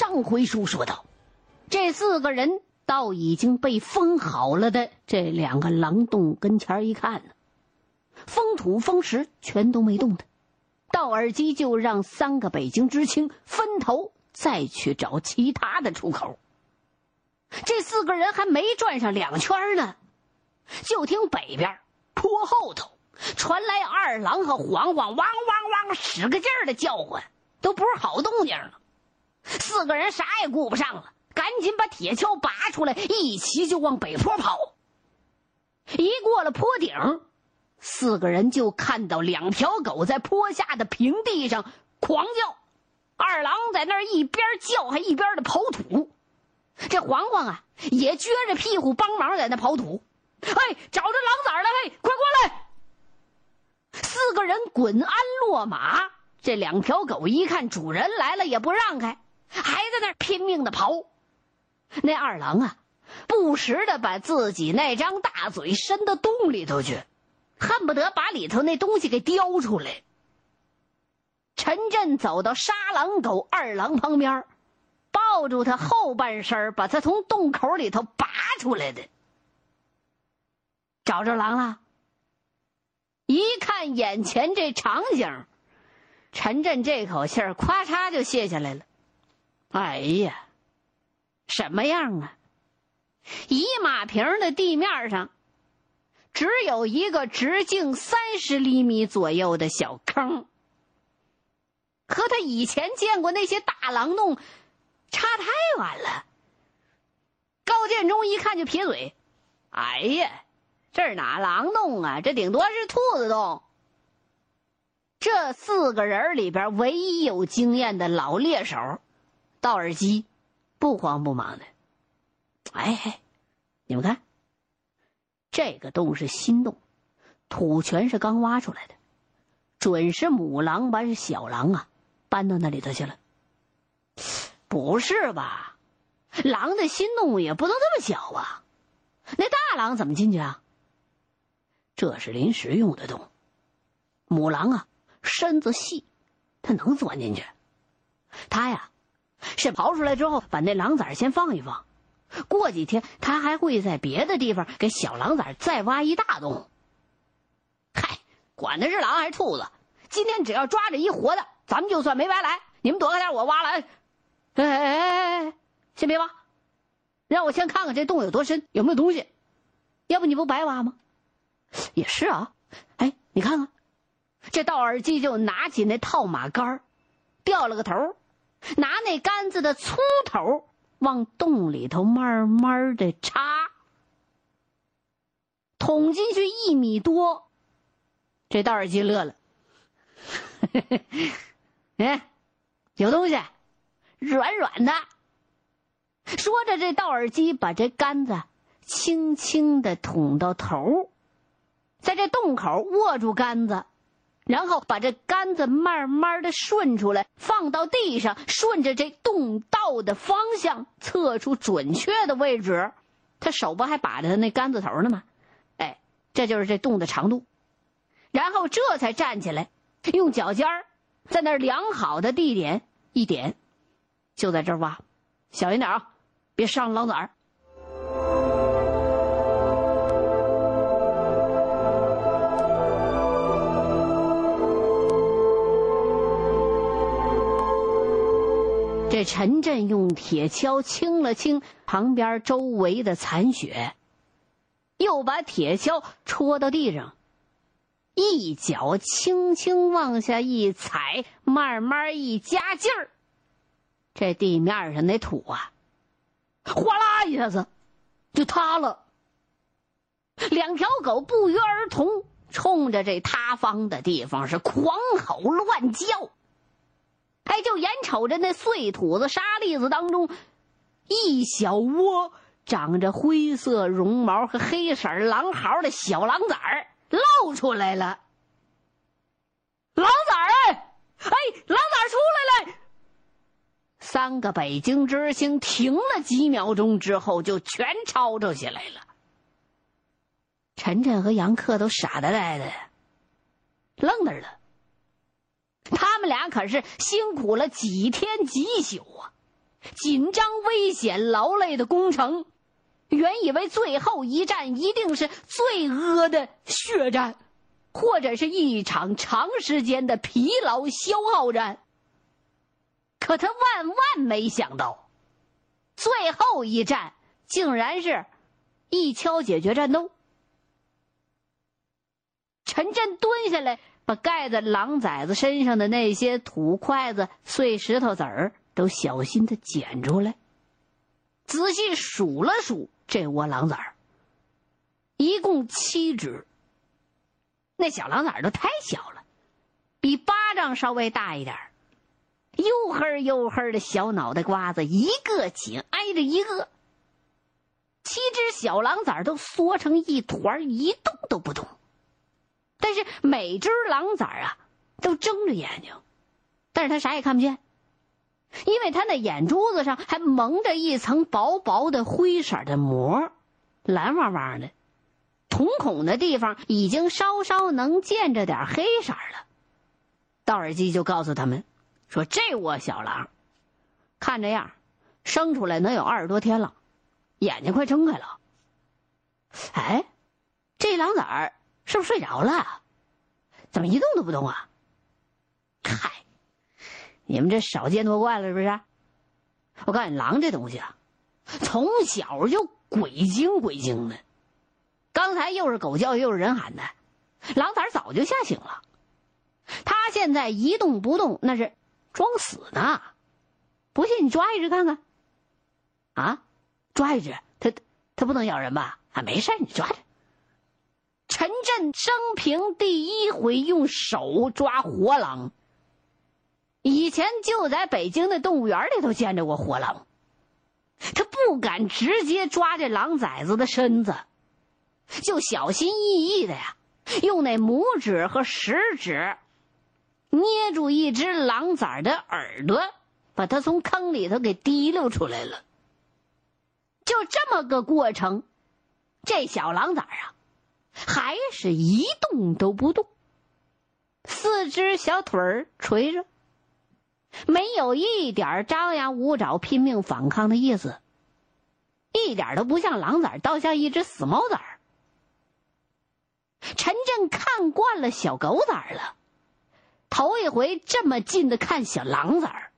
上回书说到，这四个人到已经被封好了的这两个狼洞跟前一看呢，封土封石全都没动的。道尔基就让三个北京知青分头再去找其他的出口。这四个人还没转上两圈呢，就听北边坡后头传来二郎和黄黄汪汪汪使个劲儿的叫唤，都不是好动静了。四个人啥也顾不上了，赶紧把铁锹拔出来，一齐就往北坡跑。一过了坡顶。四个人就看到两条狗在坡下的平地上狂叫，二郎在那儿一边叫还一边的刨土，这黄黄啊也撅着屁股帮忙在那刨土。哎，找着狼崽了！嘿，快过来！四个人滚鞍落马，这两条狗一看主人来了也不让开，还在那儿拼命的刨。那二郎啊，不时的把自己那张大嘴伸到洞里头去。恨不得把里头那东西给叼出来。陈震走到杀狼狗二郎旁边，抱住他后半身，把他从洞口里头拔出来的。找着狼了。一看眼前这场景，陈震这口气儿咵嚓就卸下来了。哎呀，什么样啊？一马平的地面上。只有一个直径三十厘米左右的小坑，和他以前见过那些大狼洞差太远了。高建中一看就撇嘴：“哎呀，这哪狼洞啊？这顶多是兔子洞。”这四个人里边唯一有经验的老猎手，道尔基，不慌不忙的：“哎，你们看。”这个洞是新洞，土全是刚挖出来的，准是母狼把小狼啊搬到那里头去了。不是吧？狼的新洞也不能这么小啊！那大狼怎么进去啊？这是临时用的洞，母狼啊身子细，它能钻进去。它呀是刨出来之后，把那狼崽先放一放。过几天，他还会在别的地方给小狼崽再挖一大洞。嗨，管他是狼还是兔子，今天只要抓着一活的，咱们就算没白来。你们躲开点，我挖了。哎哎哎哎，先别挖，让我先看看这洞有多深，有没有东西。要不你不白挖吗？也是啊。哎，你看看，这道尔基就拿起那套马杆掉了个头，拿那杆子的粗头。往洞里头慢慢的插，捅进去一米多，这道尔基乐了，哎，有东西，软软的。说着，这道尔基把这杆子轻轻的捅到头，在这洞口握住杆子。然后把这杆子慢慢的顺出来，放到地上，顺着这洞道的方向测出准确的位置。他手不还把着他那杆子头呢吗？哎，这就是这洞的长度。然后这才站起来，用脚尖儿在那量好的地点一点，就在这儿挖，小心点啊，别伤狼崽儿。陈震用铁锹清了清旁边周围的残雪，又把铁锹戳到地上，一脚轻轻往下一踩，慢慢一加劲儿，这地面上那土啊，哗啦一下子就塌了。两条狗不约而同冲着这塌方的地方是狂吼乱叫。哎，就眼瞅着那碎土子沙粒子当中，一小窝长着灰色绒毛和黑色狼嚎的小狼崽儿露出来了。狼崽儿，哎，哎，狼崽儿出来了！三个北京之星停了几秒钟之后，就全吵吵起来了。晨晨和杨克都傻呆呆的，愣那儿了。他们俩可是辛苦了几天几宿啊，紧张、危险、劳累的攻城，原以为最后一战一定是最恶的血战，或者是一场长时间的疲劳消耗战。可他万万没想到，最后一战竟然是一敲解决战斗。陈震蹲下来，把盖在狼崽子身上的那些土筷子、碎石头子儿都小心的捡出来，仔细数了数这窝狼崽儿，一共七只。那小狼崽儿都太小了，比巴掌稍微大一点儿。黝黑黝黑的小脑袋瓜子，一个紧挨着一个。七只小狼崽儿都缩成一团，一动都不动。但是每只狼崽啊，都睁着眼睛，但是他啥也看不见，因为他那眼珠子上还蒙着一层薄薄的灰色的膜，蓝汪汪的。瞳孔的地方已经稍稍能见着点黑色了。道尔基就告诉他们。说这窝小狼，看这样，生出来能有二十多天了，眼睛快睁开了。哎，这狼崽儿是不是睡着了？怎么一动都不动啊？嗨，你们这少见多怪了是不是？我告诉你，狼这东西啊，从小就鬼精鬼精的。刚才又是狗叫又是人喊的，狼崽早就吓醒了。他现在一动不动，那是。装死呢？不信你抓一只看看。啊，抓一只，它它不能咬人吧？啊，没事你抓着。陈震生平第一回用手抓活狼。以前就在北京的动物园里头见着过活狼，他不敢直接抓这狼崽子的身子，就小心翼翼的呀，用那拇指和食指。捏住一只狼崽的耳朵，把它从坑里头给提溜出来了。就这么个过程，这小狼崽啊，还是一动都不动，四只小腿儿垂着，没有一点张牙舞爪、拼命反抗的意思，一点都不像狼崽，倒像一只死猫崽。陈震看惯了小狗崽了。头一回这么近的看小狼崽儿，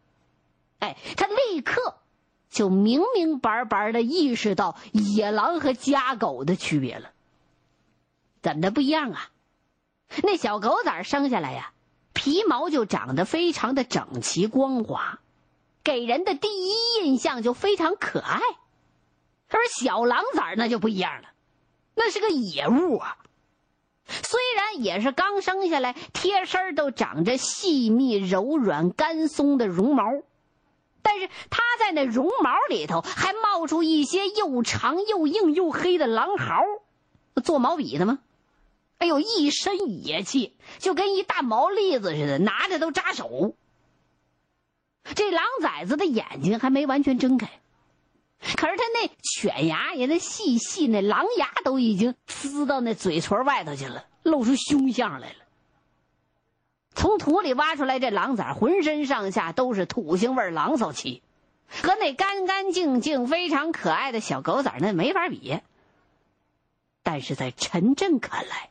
哎，他立刻就明明白白的意识到野狼和家狗的区别了。怎么的不一样啊？那小狗崽生下来呀，皮毛就长得非常的整齐光滑，给人的第一印象就非常可爱。而小狼崽那就不一样了，那是个野物啊。虽然也是刚生下来，贴身都长着细密、柔软、干松的绒毛，但是它在那绒毛里头还冒出一些又长又硬又黑的狼毫，做毛笔的吗？哎呦，一身野气，就跟一大毛栗子似的，拿着都扎手。这狼崽子的眼睛还没完全睁开，可是他那犬牙也那细细那狼牙都已经呲到那嘴唇外头去了。露出凶相来了。从土里挖出来这狼崽，浑身上下都是土腥味、狼骚气，和那干干净净、非常可爱的小狗崽那没法比。但是在陈震看来，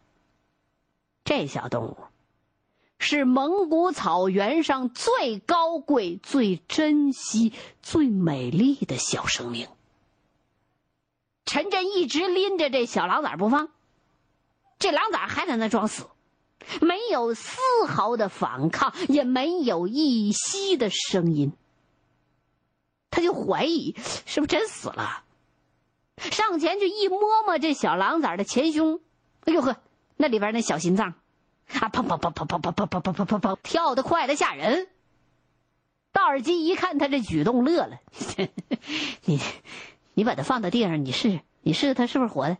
这小动物是蒙古草原上最高贵、最珍惜、最美丽的小生命。陈震一直拎着这小狼崽不放。这狼崽还在那装死，没有丝毫的反抗，也没有一息的声音。他就怀疑是不是真死了，上前去一摸摸这小狼崽的前胸，哎呦呵，那里边那小心脏，啊砰砰砰砰砰砰砰砰砰砰砰跳得快的吓人。道尔基一看他这举动，乐了：“ 你，你把它放到地上，你试试，你试试它是不是活的。”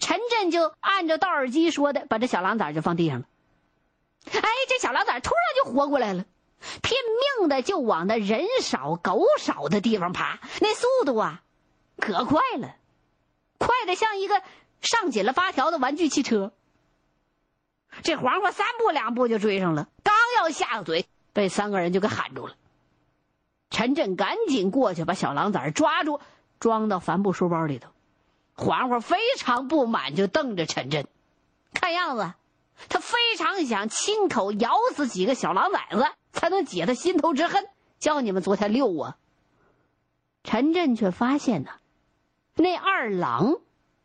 陈震就按照道尔基说的，把这小狼崽就放地上了。哎，这小狼崽突然就活过来了，拼命的就往那人少狗少的地方爬，那速度啊，可快了，快的像一个上紧了发条的玩具汽车。这黄瓜三步两步就追上了，刚要下嘴，被三个人就给喊住了。陈震赶紧过去把小狼崽抓住，装到帆布书包里头。黄花非常不满，就瞪着陈震，看样子他非常想亲口咬死几个小狼崽子，才能解他心头之恨。叫你们昨天遛我。陈震却发现呢，那二郎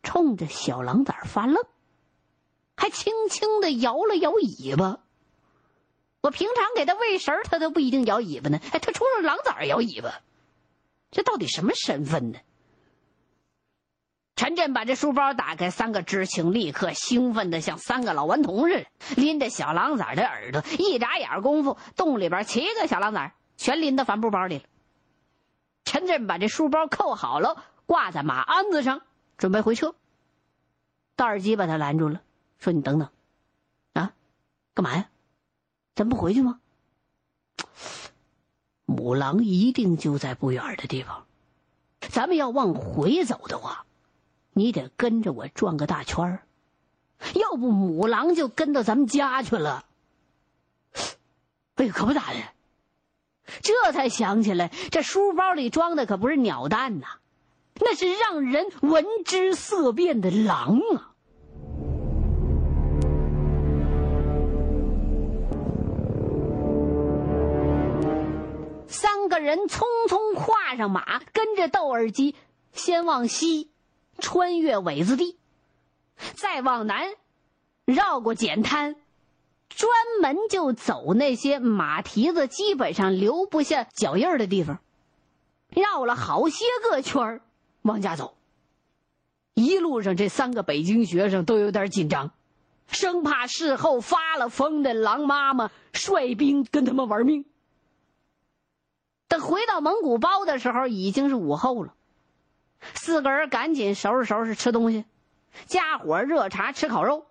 冲着小狼崽发愣，还轻轻的摇了摇尾巴。我平常给他喂食儿他都不一定摇尾巴呢。哎，他冲着狼崽摇尾巴，这到底什么身份呢？陈震把这书包打开，三个知青立刻兴奋的像三个老顽童似的，拎着小狼崽的耳朵，一眨眼功夫，洞里边七个小狼崽全拎到帆布包里了。陈震把这书包扣好了，挂在马鞍子上，准备回车。道尔基把他拦住了，说：“你等等，啊，干嘛呀？咱不回去吗？母狼一定就在不远的地方，咱们要往回走的话。”你得跟着我转个大圈儿，要不母狼就跟到咱们家去了。哎呦，可不咋的！这才想起来，这书包里装的可不是鸟蛋呐，那是让人闻之色变的狼啊！三个人匆匆跨上马，跟着窦尔基先往西。穿越苇子地，再往南，绕过碱滩，专门就走那些马蹄子基本上留不下脚印的地方，绕了好些个圈儿，往家走。一路上，这三个北京学生都有点紧张，生怕事后发了疯的狼妈妈率兵跟他们玩命。等回到蒙古包的时候，已经是午后了。四个人赶紧收拾收拾吃东西，加火热茶吃烤肉，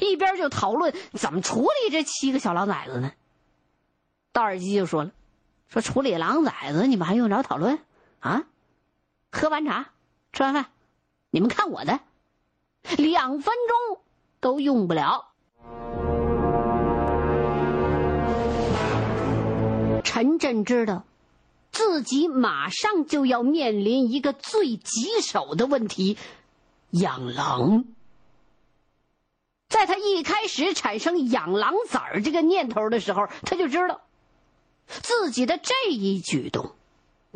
一边就讨论怎么处理这七个小狼崽子呢。道尔基就说了：“说处理狼崽子，你们还用着讨论啊？喝完茶，吃完饭，你们看我的，两分钟都用不了。”陈震知道。自己马上就要面临一个最棘手的问题：养狼。在他一开始产生养狼崽儿这个念头的时候，他就知道，自己的这一举动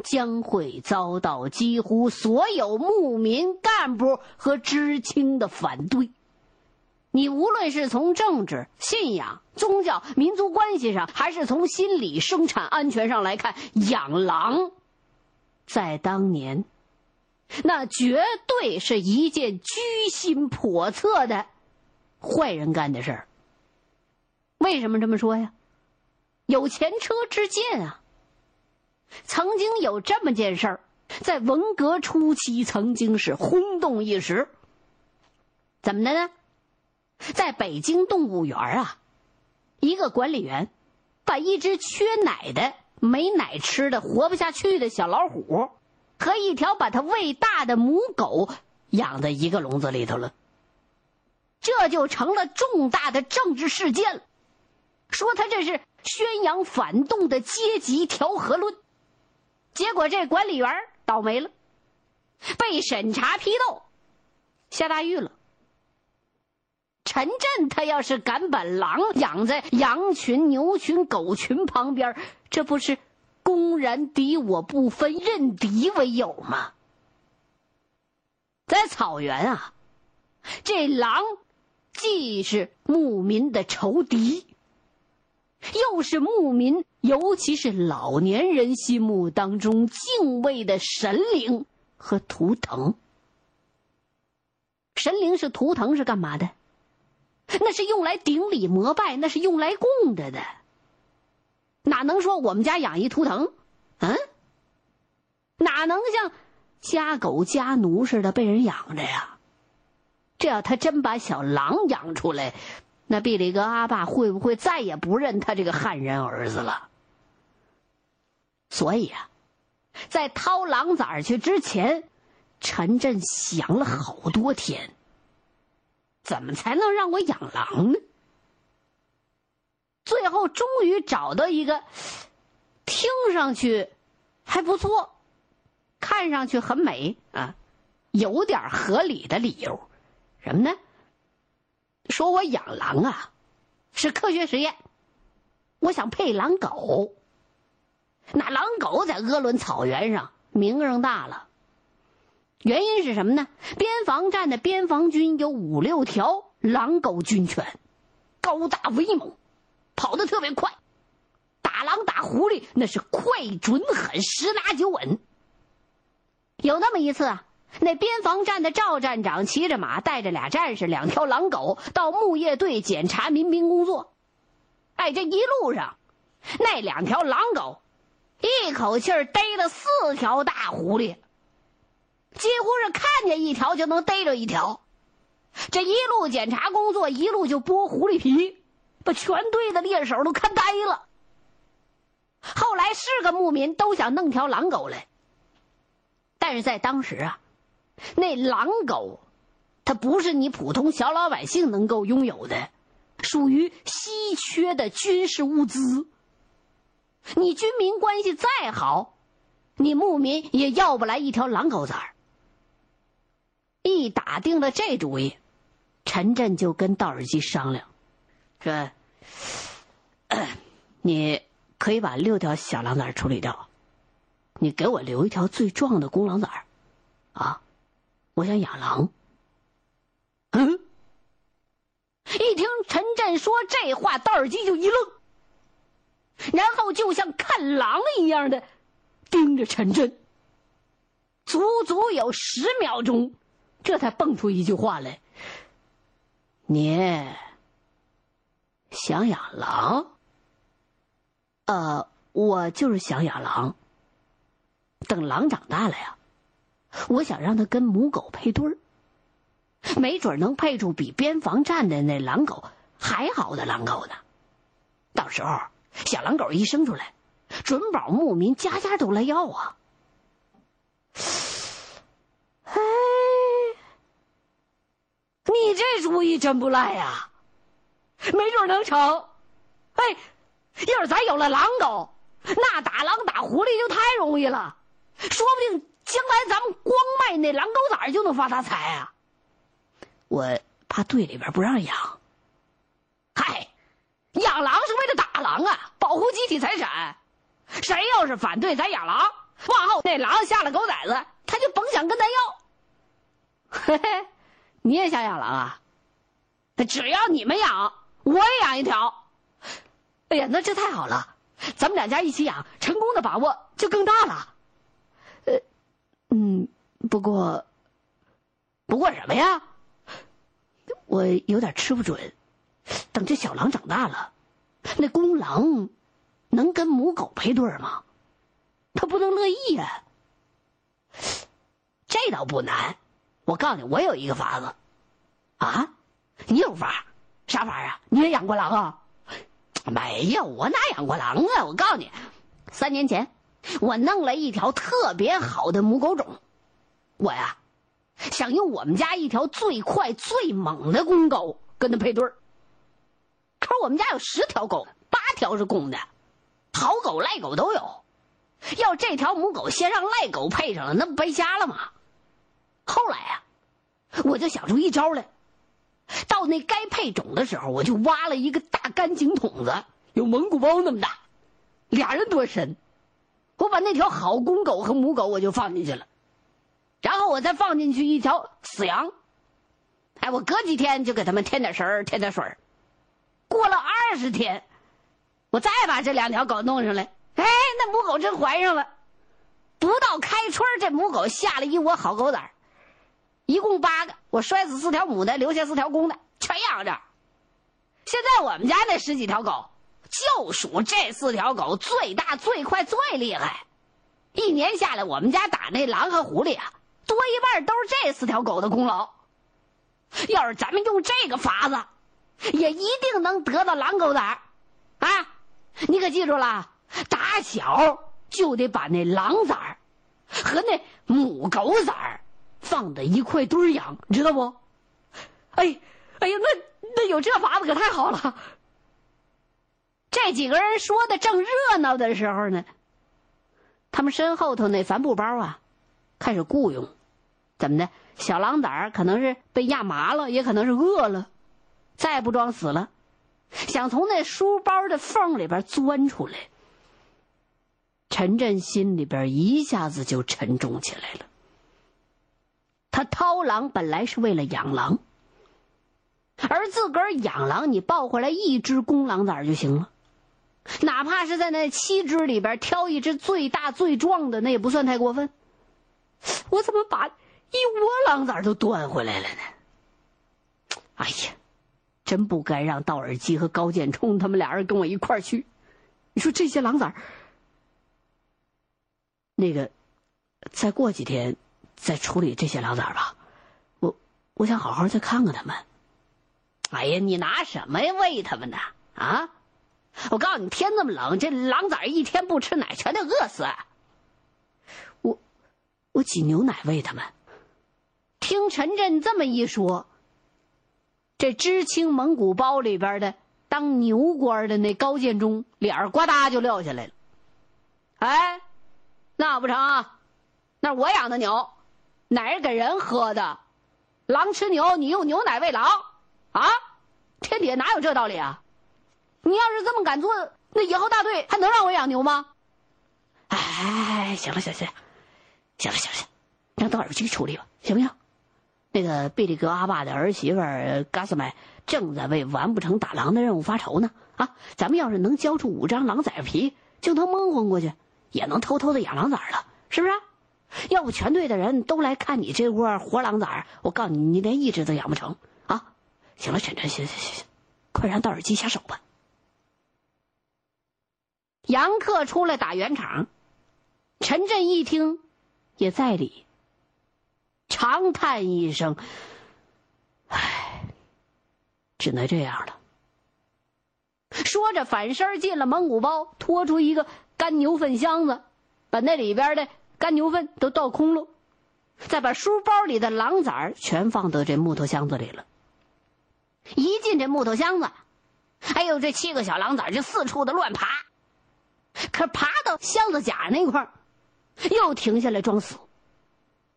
将会遭到几乎所有牧民干部和知青的反对。你无论是从政治、信仰、宗教、民族关系上，还是从心理、生产安全上来看，养狼，在当年，那绝对是一件居心叵测的坏人干的事儿。为什么这么说呀？有前车之鉴啊。曾经有这么件事儿，在文革初期曾经是轰动一时。怎么的呢？在北京动物园啊，一个管理员把一只缺奶的、没奶吃的、活不下去的小老虎和一条把它喂大的母狗养在一个笼子里头了，这就成了重大的政治事件了。说他这是宣扬反动的阶级调和论，结果这管理员倒霉了，被审查批斗，下大狱了。陈震他要是敢把狼养在羊群、牛群、狗群旁边，这不是公然敌我不分、认敌为友吗？在草原啊，这狼既是牧民的仇敌，又是牧民，尤其是老年人心目当中敬畏的神灵和图腾。神灵是图腾是干嘛的？那是用来顶礼膜拜，那是用来供着的。哪能说我们家养一图腾？嗯，哪能像家狗家奴似的被人养着呀？这要他真把小狼养出来，那毕里格阿爸会不会再也不认他这个汉人儿子了？所以啊，在掏狼崽去之前，陈震想了好多天。怎么才能让我养狼呢？最后终于找到一个听上去还不错，看上去很美啊，有点合理的理由，什么呢？说我养狼啊，是科学实验，我想配狼狗。那狼狗在鄂伦草原上名声大了，原因是什么呢？边防站的边防军有五六条狼狗军犬，高大威猛，跑得特别快，打狼打狐狸那是快准狠，十拿九稳。有那么一次啊，那边防站的赵站长骑着马，带着俩战士、两条狼狗到牧业队检查民兵工作。哎，这一路上，那两条狼狗。一口气儿逮了四条大狐狸，几乎是看见一条就能逮着一条。这一路检查工作，一路就剥狐狸皮，把全队的猎手都看呆了。后来是个牧民都想弄条狼狗来，但是在当时啊，那狼狗，它不是你普通小老百姓能够拥有的，属于稀缺的军事物资。你军民关系再好，你牧民也要不来一条狼狗崽儿。一打定了这主意，陈震就跟道尔基商量，说：“你可以把六条小狼崽处理掉，你给我留一条最壮的公狼崽儿，啊，我想养狼。”嗯，一听陈震说这话，道尔基就一愣。然后就像看狼一样的盯着陈震，足足有十秒钟，这才蹦出一句话来：“你想养狼？呃，我就是想养狼。等狼长大了呀，我想让它跟母狗配对儿，没准能配出比边防站的那狼狗还好的狼狗呢。到时候。”小狼狗一生出来，准保牧民家家都来要啊！你这主意真不赖呀，没准能成。哎，要是咱有了狼狗，那打狼打狐狸就太容易了，说不定将来咱们光卖那狼狗崽就能发大财啊！我怕队里边不让养。嗨，养狼是为了打狼啊！保护集体财产，谁要是反对咱养狼，往后那狼下了狗崽子，他就甭想跟咱要。嘿嘿，你也想养狼啊？只要你们养，我也养一条。哎呀，那这太好了，咱们两家一起养，成功的把握就更大了。呃，嗯，不过，不过什么呀？我有点吃不准。等这小狼长大了，那公狼。能跟母狗配对吗？他不能乐意呀。这倒不难，我告诉你，我有一个法子。啊，你有法？啥法啊？你也养过狼啊？没有，我哪养过狼啊？我告诉你，三年前我弄了一条特别好的母狗种。我呀，想用我们家一条最快最猛的公狗跟它配对可是我们家有十条狗，八条是公的。好狗赖狗都有，要这条母狗先让赖狗配上了，那不白瞎了吗？后来啊，我就想出一招来，到那该配种的时候，我就挖了一个大干井筒子，有蒙古包那么大，俩人多深，我把那条好公狗和母狗我就放进去了，然后我再放进去一条死羊，哎，我隔几天就给他们添点食儿，添点水儿，过了二十天。我再把这两条狗弄上来，哎，那母狗真怀上了。不到开春，这母狗下了一窝好狗崽儿。一共八个，我摔死四条母的，留下四条公的，全养着。现在我们家那十几条狗，就属这四条狗最大、最快、最厉害。一年下来，我们家打那狼和狐狸啊，多一半都是这四条狗的功劳。要是咱们用这个法子，也一定能得到狼狗崽啊！你可记住了，打小就得把那狼崽儿和那母狗崽儿放在一块堆儿养，知道不？哎，哎呀，那那有这法子可太好了。这几个人说的正热闹的时候呢，他们身后头那帆布包啊，开始雇佣，怎么的？小狼崽儿可能是被压麻了，也可能是饿了，再不装死了，想从那书包的缝里边钻出来。陈震心里边一下子就沉重起来了。他掏狼本来是为了养狼，而自个儿养狼，你抱回来一只公狼崽就行了，哪怕是在那七只里边挑一只最大最壮的，那也不算太过分。我怎么把？一窝狼崽都端回来了呢！哎呀，真不该让道尔基和高建冲他们俩人跟我一块儿去。你说这些狼崽那个，再过几天再处理这些狼崽吧。我我想好好再看看他们。哎呀，你拿什么喂他们呢？啊！我告诉你，天这么冷，这狼崽一天不吃奶，全得饿死。我我挤牛奶喂他们。听陈震这么一说，这知青蒙古包里边的当牛官的那高建中脸呱嗒就撂下来了。哎，那不成，那我养的牛，奶是给人喝的，狼吃牛，你用牛奶喂狼啊？天底下哪有这道理啊？你要是这么敢做，那以后大队还能让我养牛吗？哎，行了，行行，行了，行了，让道尔去处理吧，行不行？那个贝利格阿爸的儿媳妇嘎斯麦正在为完不成打狼的任务发愁呢。啊，咱们要是能交出五张狼崽皮，就能蒙混过去，也能偷偷的养狼崽了，是不是？要不全队的人都来看你这窝活狼崽儿，我告诉你，你连一只都养不成啊！行了，陈晨，行行行行，快让道尔基下手吧。杨克出来打圆场，陈震一听，也在理。长叹一声：“唉，只能这样了。”说着，反身进了蒙古包，拖出一个干牛粪箱子，把那里边的干牛粪都倒空了，再把书包里的狼崽儿全放到这木头箱子里了。一进这木头箱子，哎呦，这七个小狼崽就四处的乱爬，可爬到箱子甲那块儿又停下来装死。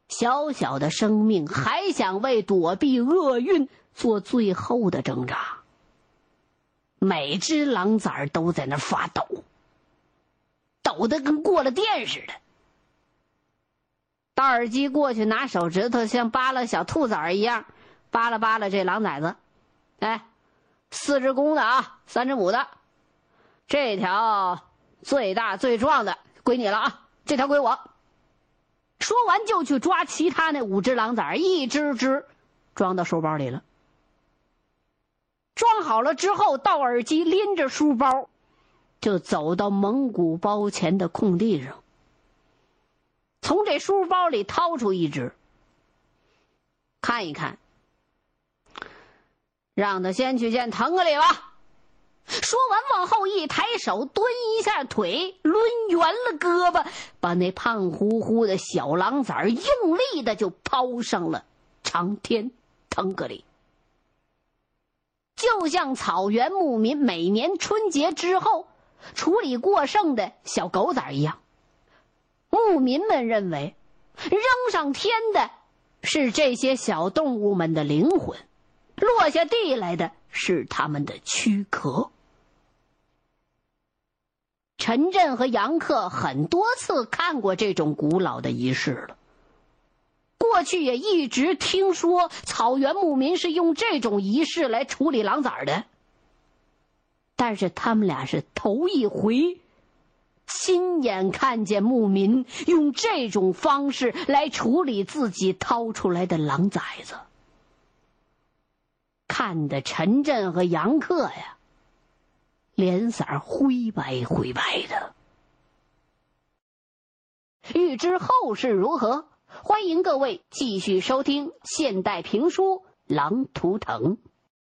小小的生命还想为躲避厄运做最后的挣扎。每只狼崽都在那发抖，抖得跟过了电似的。大耳机过去拿手指头像扒拉小兔崽儿一样扒拉扒拉这狼崽子，哎，四只公的啊，三只母的，这条最大最壮的归你了啊，这条归我。说完，就去抓其他那五只狼崽儿一只只装到书包里了。装好了之后，道尔基拎着书包，就走到蒙古包前的空地上，从这书包里掏出一只，看一看，让他先去见腾格里吧。说完，往后一抬手，蹲一下腿，抡圆了胳膊，把那胖乎乎的小狼崽儿硬力的就抛上了长天腾格里。就像草原牧民每年春节之后处理过剩的小狗崽一样，牧民们认为，扔上天的是这些小动物们的灵魂，落下地来的是他们的躯壳。陈震和杨克很多次看过这种古老的仪式了。过去也一直听说草原牧民是用这种仪式来处理狼崽的，但是他们俩是头一回亲眼看见牧民用这种方式来处理自己掏出来的狼崽子，看的陈震和杨克呀。脸色灰白灰白的。欲知后事如何，欢迎各位继续收听现代评书《狼图腾》。